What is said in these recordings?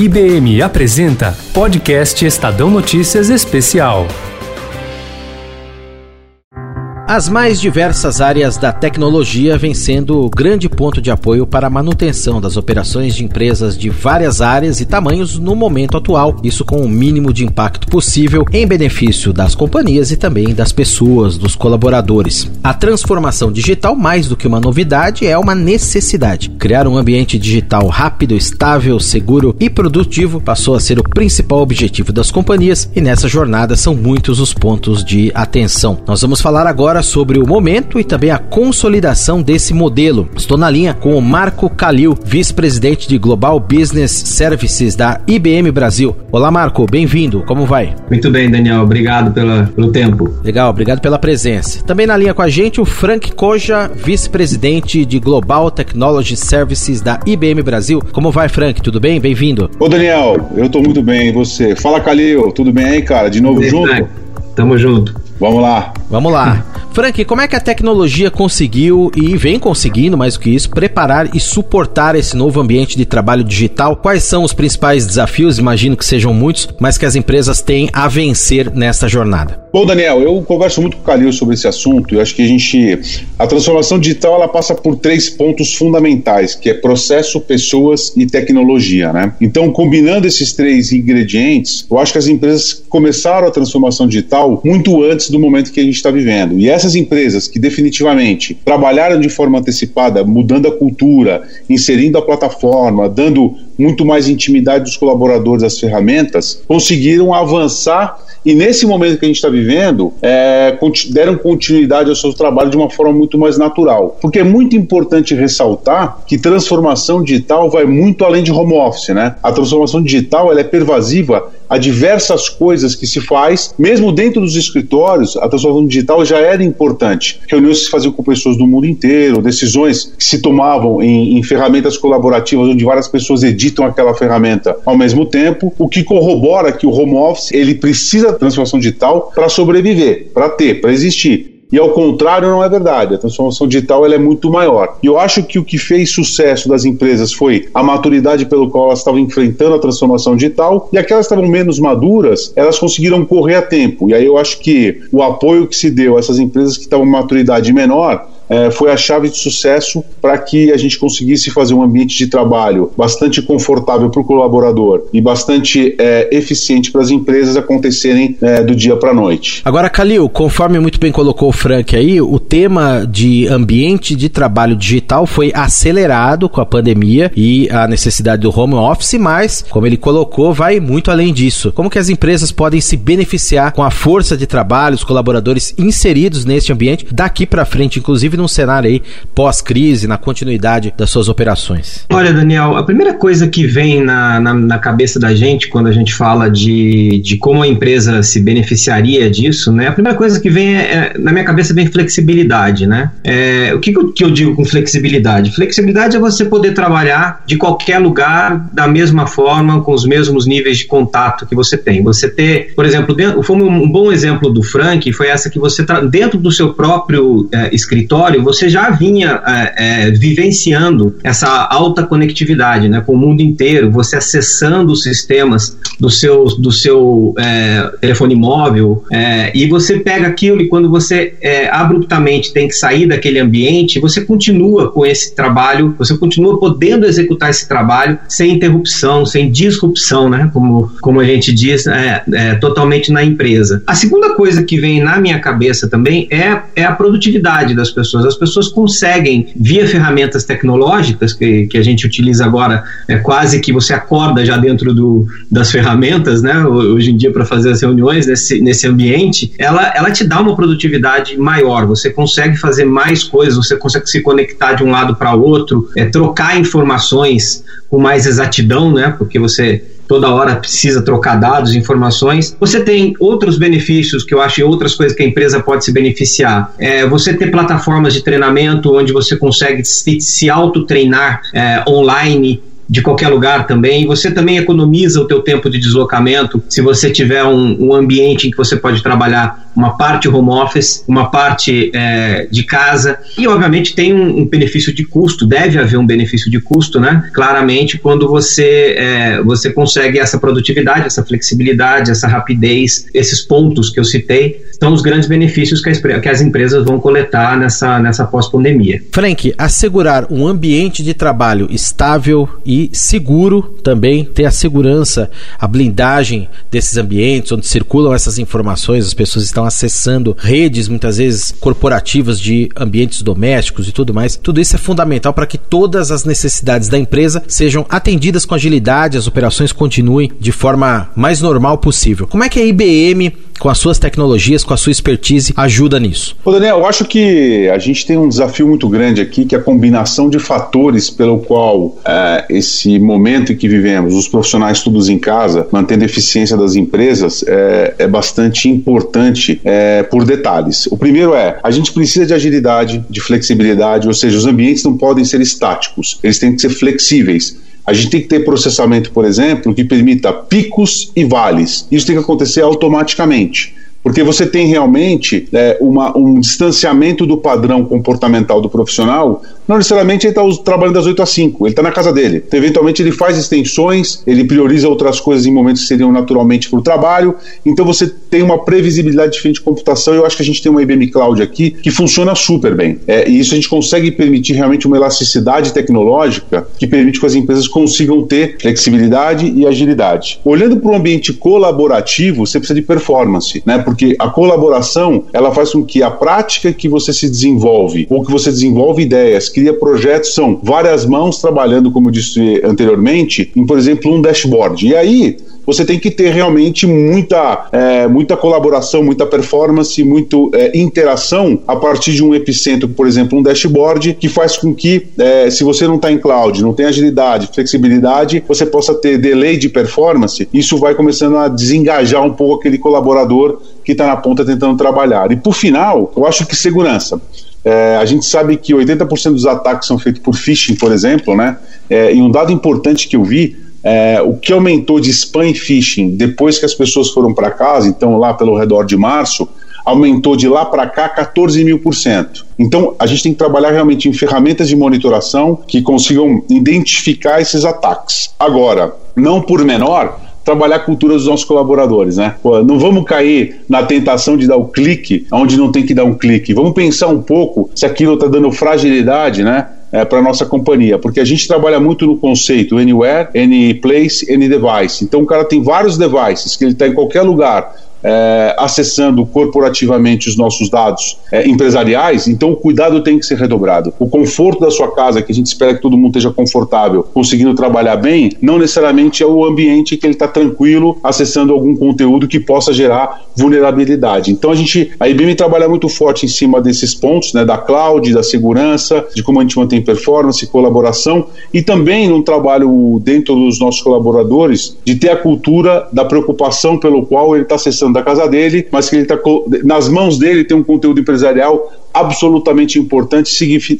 IBM apresenta Podcast Estadão Notícias Especial. As mais diversas áreas da tecnologia vêm sendo o grande ponto de apoio para a manutenção das operações de empresas de várias áreas e tamanhos no momento atual, isso com o mínimo de impacto possível em benefício das companhias e também das pessoas, dos colaboradores. A transformação digital, mais do que uma novidade, é uma necessidade. Criar um ambiente digital rápido, estável, seguro e produtivo passou a ser o principal objetivo das companhias e nessa jornada são muitos os pontos de atenção. Nós vamos falar agora agora sobre o momento e também a consolidação desse modelo. Estou na linha com o Marco Calil, vice-presidente de Global Business Services da IBM Brasil. Olá, Marco, bem-vindo. Como vai? Muito bem, Daniel. Obrigado pela, pelo tempo. Legal, obrigado pela presença. Também na linha com a gente o Frank Koja, vice-presidente de Global Technology Services da IBM Brasil. Como vai, Frank? Tudo bem? Bem-vindo. Ô, Daniel, eu tô muito bem. E você? Fala, Calil. Tudo bem aí, cara? De novo junto? Frank. Tamo junto. Vamos lá. Vamos lá. Frank, como é que a tecnologia conseguiu e vem conseguindo, mais do que isso, preparar e suportar esse novo ambiente de trabalho digital? Quais são os principais desafios? Imagino que sejam muitos, mas que as empresas têm a vencer nesta jornada. Bom, Daniel, eu converso muito com o Calil sobre esse assunto e acho que a gente. A transformação digital ela passa por três pontos fundamentais, que é processo, pessoas e tecnologia, né? Então, combinando esses três ingredientes, eu acho que as empresas começaram a transformação digital muito antes do momento que a gente está vivendo. E essas empresas que definitivamente trabalharam de forma antecipada, mudando a cultura, inserindo a plataforma, dando muito mais intimidade dos colaboradores às ferramentas, conseguiram avançar e nesse momento que a gente está vivendo, é, deram continuidade ao seu trabalho de uma forma muito mais natural. Porque é muito importante ressaltar que transformação digital vai muito além de home office, né? A transformação digital ela é pervasiva a diversas coisas que se faz, mesmo dentro dos escritórios, a transformação digital já era importante. Reuniões se faziam com pessoas do mundo inteiro, decisões que se tomavam em, em ferramentas colaborativas onde várias pessoas editam aquela ferramenta ao mesmo tempo, o que corrobora que o home office ele precisa da transformação digital para sobreviver, para ter, para existir. E ao contrário, não é verdade. A transformação digital ela é muito maior. E eu acho que o que fez sucesso das empresas foi a maturidade pelo qual elas estavam enfrentando a transformação digital e aquelas que estavam menos maduras, elas conseguiram correr a tempo. E aí eu acho que o apoio que se deu a essas empresas que estavam com maturidade menor é, foi a chave de sucesso para que a gente conseguisse fazer um ambiente de trabalho bastante confortável para o colaborador e bastante é, eficiente para as empresas acontecerem é, do dia para a noite. Agora, Calil, conforme muito bem colocou o Frank aí, o tema de ambiente de trabalho digital foi acelerado com a pandemia e a necessidade do home office, mas, como ele colocou, vai muito além disso. Como que as empresas podem se beneficiar com a força de trabalho, os colaboradores inseridos neste ambiente daqui para frente, inclusive num cenário aí pós-crise, na continuidade das suas operações? Olha, Daniel, a primeira coisa que vem na, na, na, cabeça da gente quando a gente fala de, de como a empresa se beneficiaria disso, né? A primeira coisa que vem é, é na minha cabeça vem flexibilidade, né? É, o que, que eu digo com flexibilidade? Flexibilidade é você poder trabalhar de qualquer lugar da mesma forma, com os mesmos níveis de contato que você tem. Você ter, por exemplo, dentro, foi um bom exemplo do Frank, foi essa que você dentro do seu próprio é, escritório escritório, você já vinha é, é, vivenciando essa alta conectividade né, com o mundo inteiro, você acessando os sistemas do seu, do seu é, telefone móvel, é, e você pega aquilo e quando você é, abruptamente tem que sair daquele ambiente, você continua com esse trabalho, você continua podendo executar esse trabalho sem interrupção, sem disrupção, né, como, como a gente diz, é, totalmente na empresa. A segunda coisa que vem na minha cabeça também é, é a produtividade das pessoas pessoas. As pessoas conseguem, via ferramentas tecnológicas que, que a gente utiliza agora, é quase que você acorda já dentro do, das ferramentas, né? Hoje em dia, para fazer as reuniões nesse, nesse ambiente, ela, ela te dá uma produtividade maior. Você consegue fazer mais coisas, você consegue se conectar de um lado para outro, é, trocar informações com mais exatidão, né? Porque você toda hora precisa trocar dados, informações. Você tem outros benefícios que eu acho e outras coisas que a empresa pode se beneficiar. É, você ter plataformas de treinamento onde você consegue se, se auto-treinar é, online de qualquer lugar também. Você também economiza o teu tempo de deslocamento se você tiver um, um ambiente em que você pode trabalhar uma parte home office, uma parte é, de casa, e obviamente tem um, um, benefício de custo, deve haver um benefício de custo, né? Claramente, quando você, é, você consegue essa produtividade, essa flexibilidade, essa rapidez, esses pontos que eu citei, são os grandes benefícios que, que as empresas vão coletar nessa, nessa pós-pandemia. Frank, assegurar um ambiente de trabalho estável e seguro também, ter a segurança, a blindagem desses ambientes onde circulam essas informações, as pessoas estão acessando redes, muitas vezes corporativas de ambientes domésticos e tudo mais. Tudo isso é fundamental para que todas as necessidades da empresa sejam atendidas com agilidade, as operações continuem de forma mais normal possível. Como é que a IBM com as suas tecnologias, com a sua expertise, ajuda nisso? Ô Daniel, eu acho que a gente tem um desafio muito grande aqui, que é a combinação de fatores pelo qual é, esse momento em que vivemos, os profissionais todos em casa, mantendo a eficiência das empresas, é, é bastante importante é, por detalhes. O primeiro é, a gente precisa de agilidade, de flexibilidade, ou seja, os ambientes não podem ser estáticos, eles têm que ser flexíveis. A gente tem que ter processamento, por exemplo, que permita picos e vales. Isso tem que acontecer automaticamente porque você tem realmente é, uma, um distanciamento do padrão comportamental do profissional. Não necessariamente ele está trabalhando das 8 às 5, ele está na casa dele. Então, eventualmente ele faz extensões, ele prioriza outras coisas em momentos que seriam naturalmente para o trabalho. Então você tem uma previsibilidade diferente de computação. Eu acho que a gente tem uma IBM Cloud aqui que funciona super bem. É, e isso a gente consegue permitir realmente uma elasticidade tecnológica que permite que as empresas consigam ter flexibilidade e agilidade. Olhando para o ambiente colaborativo, você precisa de performance, né? Porque a colaboração ela faz com que a prática que você se desenvolve ou que você desenvolve ideias, cria projetos, são várias mãos trabalhando, como eu disse anteriormente, em, por exemplo, um dashboard. E aí você tem que ter realmente muita, é, muita colaboração, muita performance, muita é, interação a partir de um epicentro, por exemplo, um dashboard, que faz com que, é, se você não está em cloud, não tem agilidade, flexibilidade, você possa ter delay de performance, isso vai começando a desengajar um pouco aquele colaborador que está na ponta tentando trabalhar. E por final, eu acho que segurança. É, a gente sabe que 80% dos ataques são feitos por phishing, por exemplo, né? É, e um dado importante que eu vi é, o que aumentou de spam e phishing depois que as pessoas foram para casa, então lá pelo redor de março, aumentou de lá para cá 14 mil por cento. Então a gente tem que trabalhar realmente em ferramentas de monitoração que consigam identificar esses ataques. Agora, não por menor, trabalhar a cultura dos nossos colaboradores, né? Pô, não vamos cair na tentação de dar o clique onde não tem que dar um clique. Vamos pensar um pouco se aquilo está dando fragilidade, né? é, para nossa companhia, porque a gente trabalha muito no conceito anywhere, any place, any device. Então o cara tem vários devices que ele está em qualquer lugar é, acessando corporativamente os nossos dados é, empresariais, então o cuidado tem que ser redobrado. O conforto da sua casa, que a gente espera que todo mundo esteja confortável, conseguindo trabalhar bem, não necessariamente é o ambiente que ele está tranquilo acessando algum conteúdo que possa gerar vulnerabilidade. Então a gente, a IBM trabalha muito forte em cima desses pontos, né, da cloud, da segurança, de como a gente mantém performance, colaboração e também no trabalho dentro dos nossos colaboradores de ter a cultura da preocupação pelo qual ele está acessando da casa dele, mas que ele está nas mãos dele tem um conteúdo empresarial absolutamente importante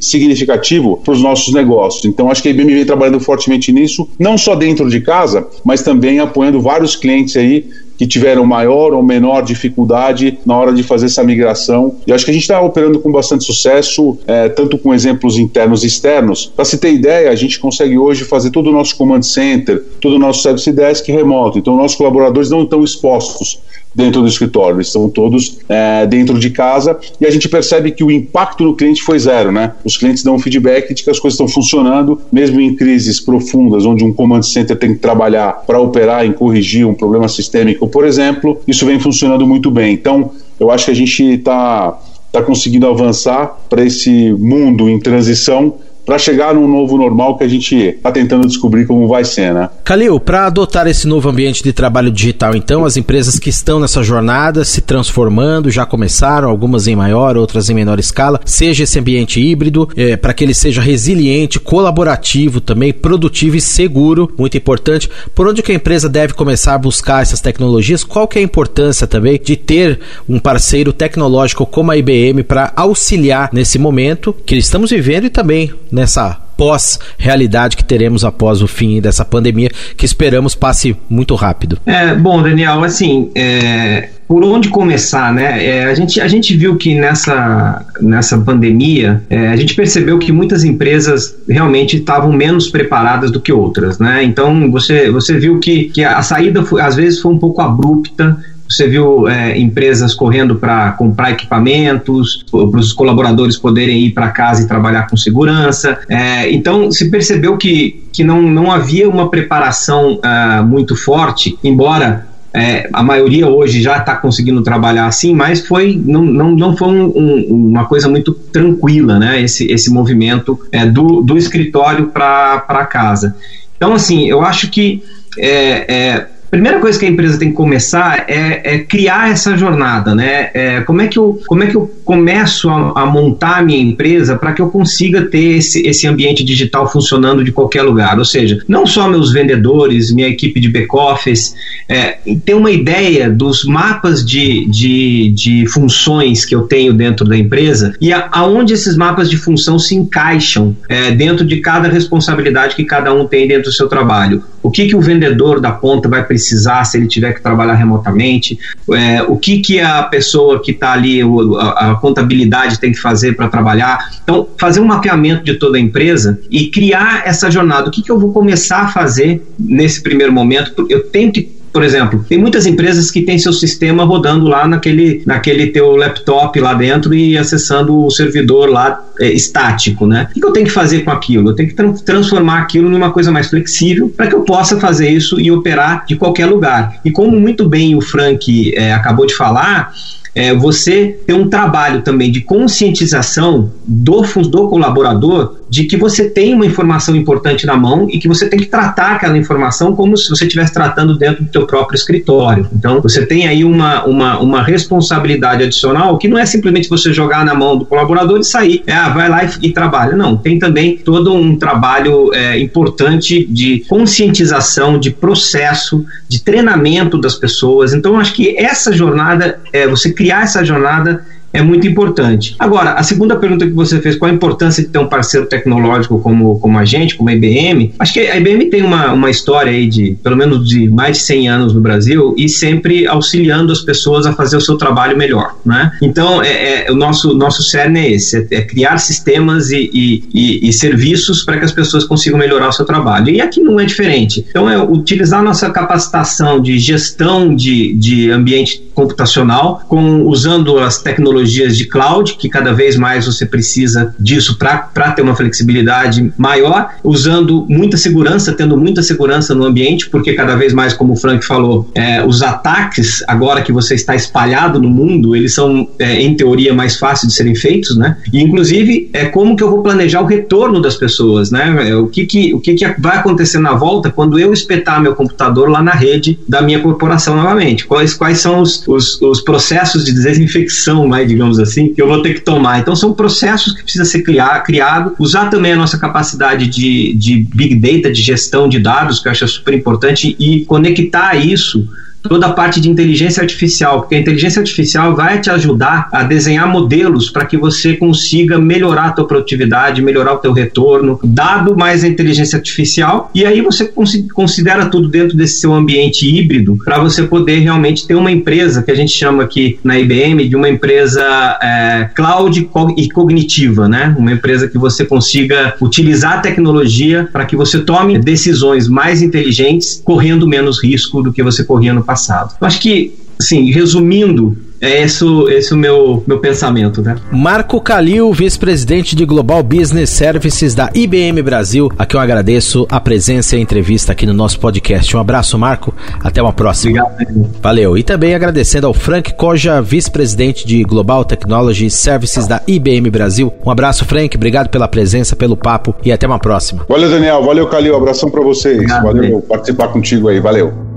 significativo para os nossos negócios. Então, acho que a IBM vem trabalhando fortemente nisso, não só dentro de casa, mas também apoiando vários clientes aí que tiveram maior ou menor dificuldade na hora de fazer essa migração. E acho que a gente está operando com bastante sucesso, é, tanto com exemplos internos e externos. Para se ter ideia, a gente consegue hoje fazer todo o nosso command center, todo o nosso service desk remoto. Então, nossos colaboradores não estão expostos dentro do escritório, eles estão todos é, dentro de casa e a gente percebe que o impacto no cliente foi zero, né? Os clientes dão um feedback de que as coisas estão funcionando, mesmo em crises profundas, onde um command center tem que trabalhar para operar e corrigir um problema sistêmico, por exemplo, isso vem funcionando muito bem. Então, eu acho que a gente está tá conseguindo avançar para esse mundo em transição para chegar num novo normal que a gente está tentando descobrir como vai ser, né? Calil, para adotar esse novo ambiente de trabalho digital, então, as empresas que estão nessa jornada se transformando, já começaram, algumas em maior, outras em menor escala, seja esse ambiente híbrido, é, para que ele seja resiliente, colaborativo também, produtivo e seguro, muito importante. Por onde que a empresa deve começar a buscar essas tecnologias? Qual que é a importância também de ter um parceiro tecnológico como a IBM para auxiliar nesse momento que estamos vivendo e também nessa pós-realidade que teremos após o fim dessa pandemia, que esperamos passe muito rápido. É, bom, Daniel, assim, é, por onde começar, né? É, a, gente, a gente viu que nessa, nessa pandemia, é, a gente percebeu que muitas empresas realmente estavam menos preparadas do que outras, né? Então, você, você viu que, que a saída, foi, às vezes, foi um pouco abrupta, você viu é, empresas correndo para comprar equipamentos, para os colaboradores poderem ir para casa e trabalhar com segurança. É, então, se percebeu que, que não, não havia uma preparação uh, muito forte, embora é, a maioria hoje já está conseguindo trabalhar assim, mas foi não, não, não foi um, um, uma coisa muito tranquila, né? Esse, esse movimento é, do, do escritório para casa. Então, assim, eu acho que é, é primeira coisa que a empresa tem que começar é, é criar essa jornada, né? É, como, é que eu, como é que eu começo a, a montar a minha empresa para que eu consiga ter esse, esse ambiente digital funcionando de qualquer lugar? Ou seja, não só meus vendedores, minha equipe de back-office, é, ter uma ideia dos mapas de, de, de funções que eu tenho dentro da empresa e a, aonde esses mapas de função se encaixam é, dentro de cada responsabilidade que cada um tem dentro do seu trabalho. O que, que o vendedor da ponta vai precisar se ele tiver que trabalhar remotamente, é, o que, que a pessoa que está ali, a, a, contabilidade tem que fazer para trabalhar. Então, fazer um mapeamento de toda a empresa e criar essa jornada. O que, que eu vou começar a fazer nesse primeiro momento? Eu tenho que por exemplo, tem muitas empresas que têm seu sistema rodando lá naquele, naquele teu laptop lá dentro e acessando o servidor lá é, estático, né? O que eu tenho que fazer com aquilo? Eu tenho que tra transformar aquilo numa coisa mais flexível para que eu possa fazer isso e operar de qualquer lugar. E como muito bem o Frank é, acabou de falar, é, você ter um trabalho também de conscientização do, do colaborador de que você tem uma informação importante na mão e que você tem que tratar aquela informação como se você estivesse tratando dentro do teu próprio escritório. Então, você tem aí uma, uma, uma responsabilidade adicional que não é simplesmente você jogar na mão do colaborador e sair, é, ah, vai lá e, e trabalha. Não, tem também todo um trabalho é, importante de conscientização, de processo, de treinamento das pessoas. Então, acho que essa jornada, é, você criar essa jornada é muito importante. Agora, a segunda pergunta que você fez, qual a importância de ter um parceiro tecnológico como, como a gente, como a IBM? Acho que a IBM tem uma, uma história aí de pelo menos de mais de 100 anos no Brasil e sempre auxiliando as pessoas a fazer o seu trabalho melhor, né? Então, é, é o nosso, nosso cerne é esse, é, é criar sistemas e, e, e, e serviços para que as pessoas consigam melhorar o seu trabalho. E aqui não é diferente. Então, é utilizar nossa capacitação de gestão de, de ambiente computacional com usando as tecnologias tecnologias de cloud, que cada vez mais você precisa disso para ter uma flexibilidade maior, usando muita segurança, tendo muita segurança no ambiente, porque cada vez mais, como o Frank falou, é, os ataques, agora que você está espalhado no mundo, eles são, é, em teoria, mais fáceis de serem feitos, né? E, inclusive, é como que eu vou planejar o retorno das pessoas, né? É, o que, que, o que, que vai acontecer na volta quando eu espetar meu computador lá na rede da minha corporação novamente? Quais, quais são os, os, os processos de desinfecção mais digamos assim, que eu vou ter que tomar. Então são processos que precisa ser criar, criado, usar também a nossa capacidade de, de big data, de gestão de dados, que eu acho super importante, e conectar isso toda a parte de inteligência artificial, porque a inteligência artificial vai te ajudar a desenhar modelos para que você consiga melhorar a tua produtividade, melhorar o teu retorno, dado mais a inteligência artificial, e aí você considera tudo dentro desse seu ambiente híbrido para você poder realmente ter uma empresa que a gente chama aqui na IBM de uma empresa é, cloud e cognitiva, né? Uma empresa que você consiga utilizar a tecnologia para que você tome decisões mais inteligentes, correndo menos risco do que você corria no passado. Eu acho que, assim, resumindo, é esse, esse o meu, meu pensamento, né? Marco Calil, vice-presidente de Global Business Services da IBM Brasil. Aqui eu agradeço a presença e a entrevista aqui no nosso podcast. Um abraço, Marco. Até uma próxima. Obrigado. Valeu. E também agradecendo ao Frank Koja, vice-presidente de Global Technology Services da IBM Brasil. Um abraço, Frank. Obrigado pela presença, pelo papo e até uma próxima. Valeu, Daniel. Valeu, Calil. Abração para vocês. Obrigado, Valeu participar contigo aí. Valeu.